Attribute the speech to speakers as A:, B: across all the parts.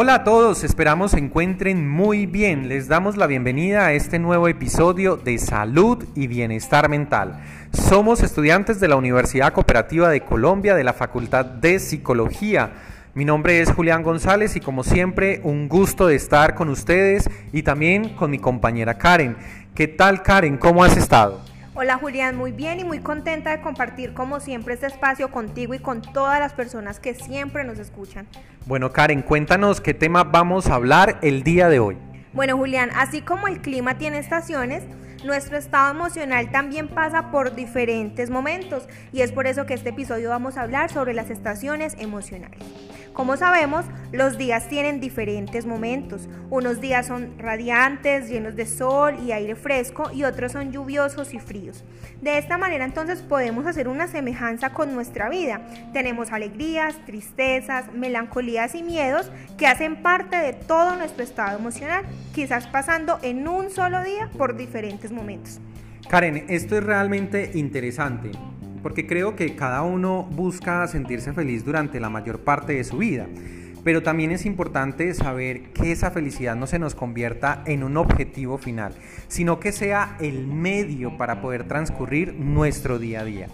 A: Hola a todos, esperamos se encuentren muy bien. Les damos la bienvenida a este nuevo episodio de Salud y Bienestar Mental. Somos estudiantes de la Universidad Cooperativa de Colombia de la Facultad de Psicología. Mi nombre es Julián González y como siempre un gusto de estar con ustedes y también con mi compañera Karen. ¿Qué tal Karen? ¿Cómo has estado?
B: Hola Julián, muy bien y muy contenta de compartir como siempre este espacio contigo y con todas las personas que siempre nos escuchan.
A: Bueno Karen, cuéntanos qué tema vamos a hablar el día de hoy.
B: Bueno Julián, así como el clima tiene estaciones, nuestro estado emocional también pasa por diferentes momentos y es por eso que este episodio vamos a hablar sobre las estaciones emocionales. Como sabemos, los días tienen diferentes momentos. Unos días son radiantes, llenos de sol y aire fresco y otros son lluviosos y fríos. De esta manera entonces podemos hacer una semejanza con nuestra vida. Tenemos alegrías, tristezas, melancolías y miedos que hacen parte de todo nuestro estado emocional, quizás pasando en un solo día por diferentes momentos.
A: Karen, esto es realmente interesante porque creo que cada uno busca sentirse feliz durante la mayor parte de su vida. Pero también es importante saber que esa felicidad no se nos convierta en un objetivo final, sino que sea el medio para poder transcurrir nuestro día a día.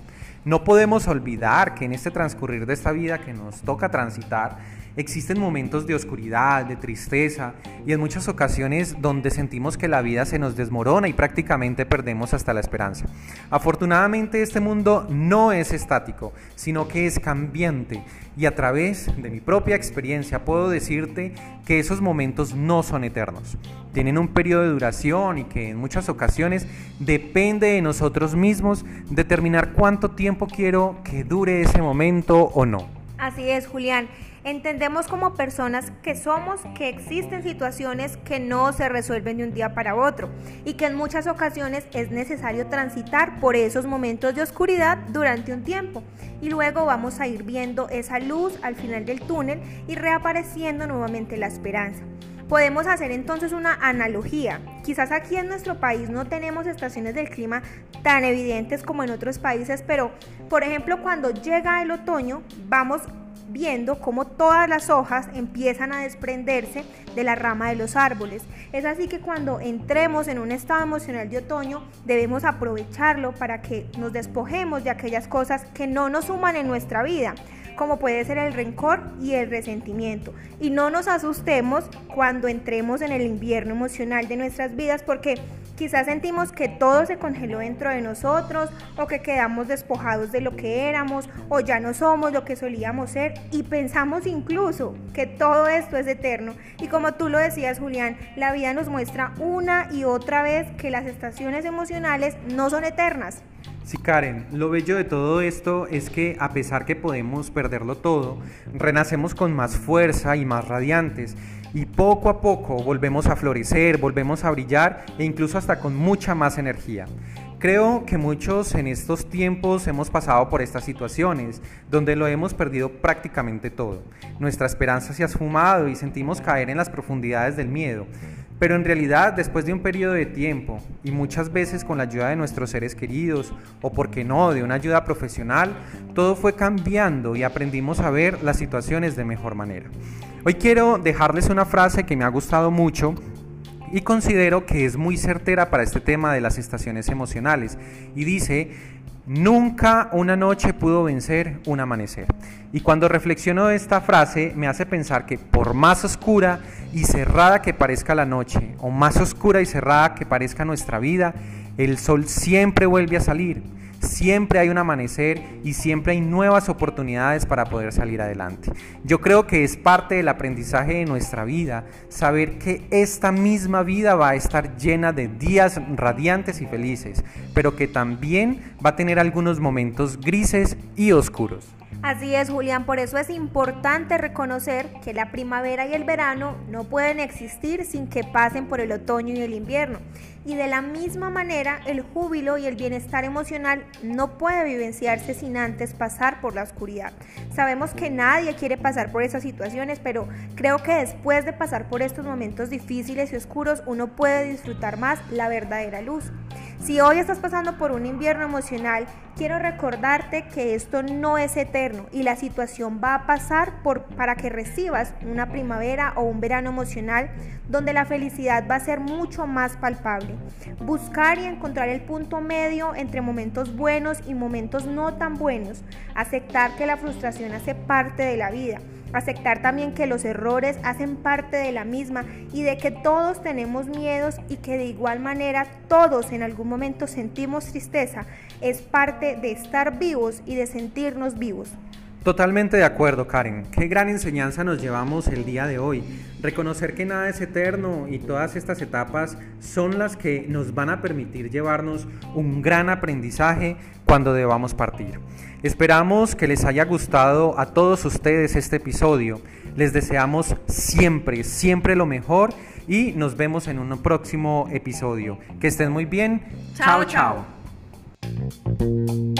A: No podemos olvidar que en este transcurrir de esta vida que nos toca transitar, Existen momentos de oscuridad, de tristeza y en muchas ocasiones donde sentimos que la vida se nos desmorona y prácticamente perdemos hasta la esperanza. Afortunadamente este mundo no es estático, sino que es cambiante y a través de mi propia experiencia puedo decirte que esos momentos no son eternos. Tienen un periodo de duración y que en muchas ocasiones depende de nosotros mismos determinar cuánto tiempo quiero que dure ese momento o no.
B: Así es, Julián. Entendemos como personas que somos que existen situaciones que no se resuelven de un día para otro y que en muchas ocasiones es necesario transitar por esos momentos de oscuridad durante un tiempo y luego vamos a ir viendo esa luz al final del túnel y reapareciendo nuevamente la esperanza. Podemos hacer entonces una analogía. Quizás aquí en nuestro país no tenemos estaciones del clima tan evidentes como en otros países, pero por ejemplo cuando llega el otoño vamos viendo cómo todas las hojas empiezan a desprenderse de la rama de los árboles. Es así que cuando entremos en un estado emocional de otoño debemos aprovecharlo para que nos despojemos de aquellas cosas que no nos suman en nuestra vida como puede ser el rencor y el resentimiento. Y no nos asustemos cuando entremos en el invierno emocional de nuestras vidas porque quizás sentimos que todo se congeló dentro de nosotros o que quedamos despojados de lo que éramos o ya no somos lo que solíamos ser y pensamos incluso que todo esto es eterno. Y como tú lo decías Julián, la vida nos muestra una y otra vez que las estaciones emocionales no son eternas.
A: Sí, Karen, lo bello de todo esto es que a pesar que podemos perderlo todo, renacemos con más fuerza y más radiantes y poco a poco volvemos a florecer, volvemos a brillar e incluso hasta con mucha más energía. Creo que muchos en estos tiempos hemos pasado por estas situaciones, donde lo hemos perdido prácticamente todo. Nuestra esperanza se ha esfumado y sentimos caer en las profundidades del miedo. Pero en realidad, después de un periodo de tiempo y muchas veces con la ayuda de nuestros seres queridos o, por qué no, de una ayuda profesional, todo fue cambiando y aprendimos a ver las situaciones de mejor manera. Hoy quiero dejarles una frase que me ha gustado mucho y considero que es muy certera para este tema de las estaciones emocionales y dice, Nunca una noche pudo vencer un amanecer. Y cuando reflexiono esta frase me hace pensar que por más oscura y cerrada que parezca la noche, o más oscura y cerrada que parezca nuestra vida, el sol siempre vuelve a salir siempre hay un amanecer y siempre hay nuevas oportunidades para poder salir adelante. Yo creo que es parte del aprendizaje de nuestra vida saber que esta misma vida va a estar llena de días radiantes y felices, pero que también va a tener algunos momentos grises y oscuros.
B: Así es, Julián, por eso es importante reconocer que la primavera y el verano no pueden existir sin que pasen por el otoño y el invierno. Y de la misma manera, el júbilo y el bienestar emocional no puede vivenciarse sin antes pasar por la oscuridad. Sabemos que nadie quiere pasar por esas situaciones, pero creo que después de pasar por estos momentos difíciles y oscuros, uno puede disfrutar más la verdadera luz. Si hoy estás pasando por un invierno emocional quiero recordarte que esto no es eterno y la situación va a pasar por, para que recibas una primavera o un verano emocional donde la felicidad va a ser mucho más palpable. Buscar y encontrar el punto medio entre momentos buenos y momentos no tan buenos. Aceptar que la frustración hace parte de la vida aceptar también que los errores hacen parte de la misma y de que todos tenemos miedos y que de igual manera todos en algún momento sentimos tristeza, es parte de estar vivos y de sentirnos vivos.
A: Totalmente de acuerdo, Karen. Qué gran enseñanza nos llevamos el día de hoy. Reconocer que nada es eterno y todas estas etapas son las que nos van a permitir llevarnos un gran aprendizaje cuando debamos partir. Esperamos que les haya gustado a todos ustedes este episodio. Les deseamos siempre, siempre lo mejor y nos vemos en un próximo episodio. Que estén muy bien.
B: Chao, chao. Thank you.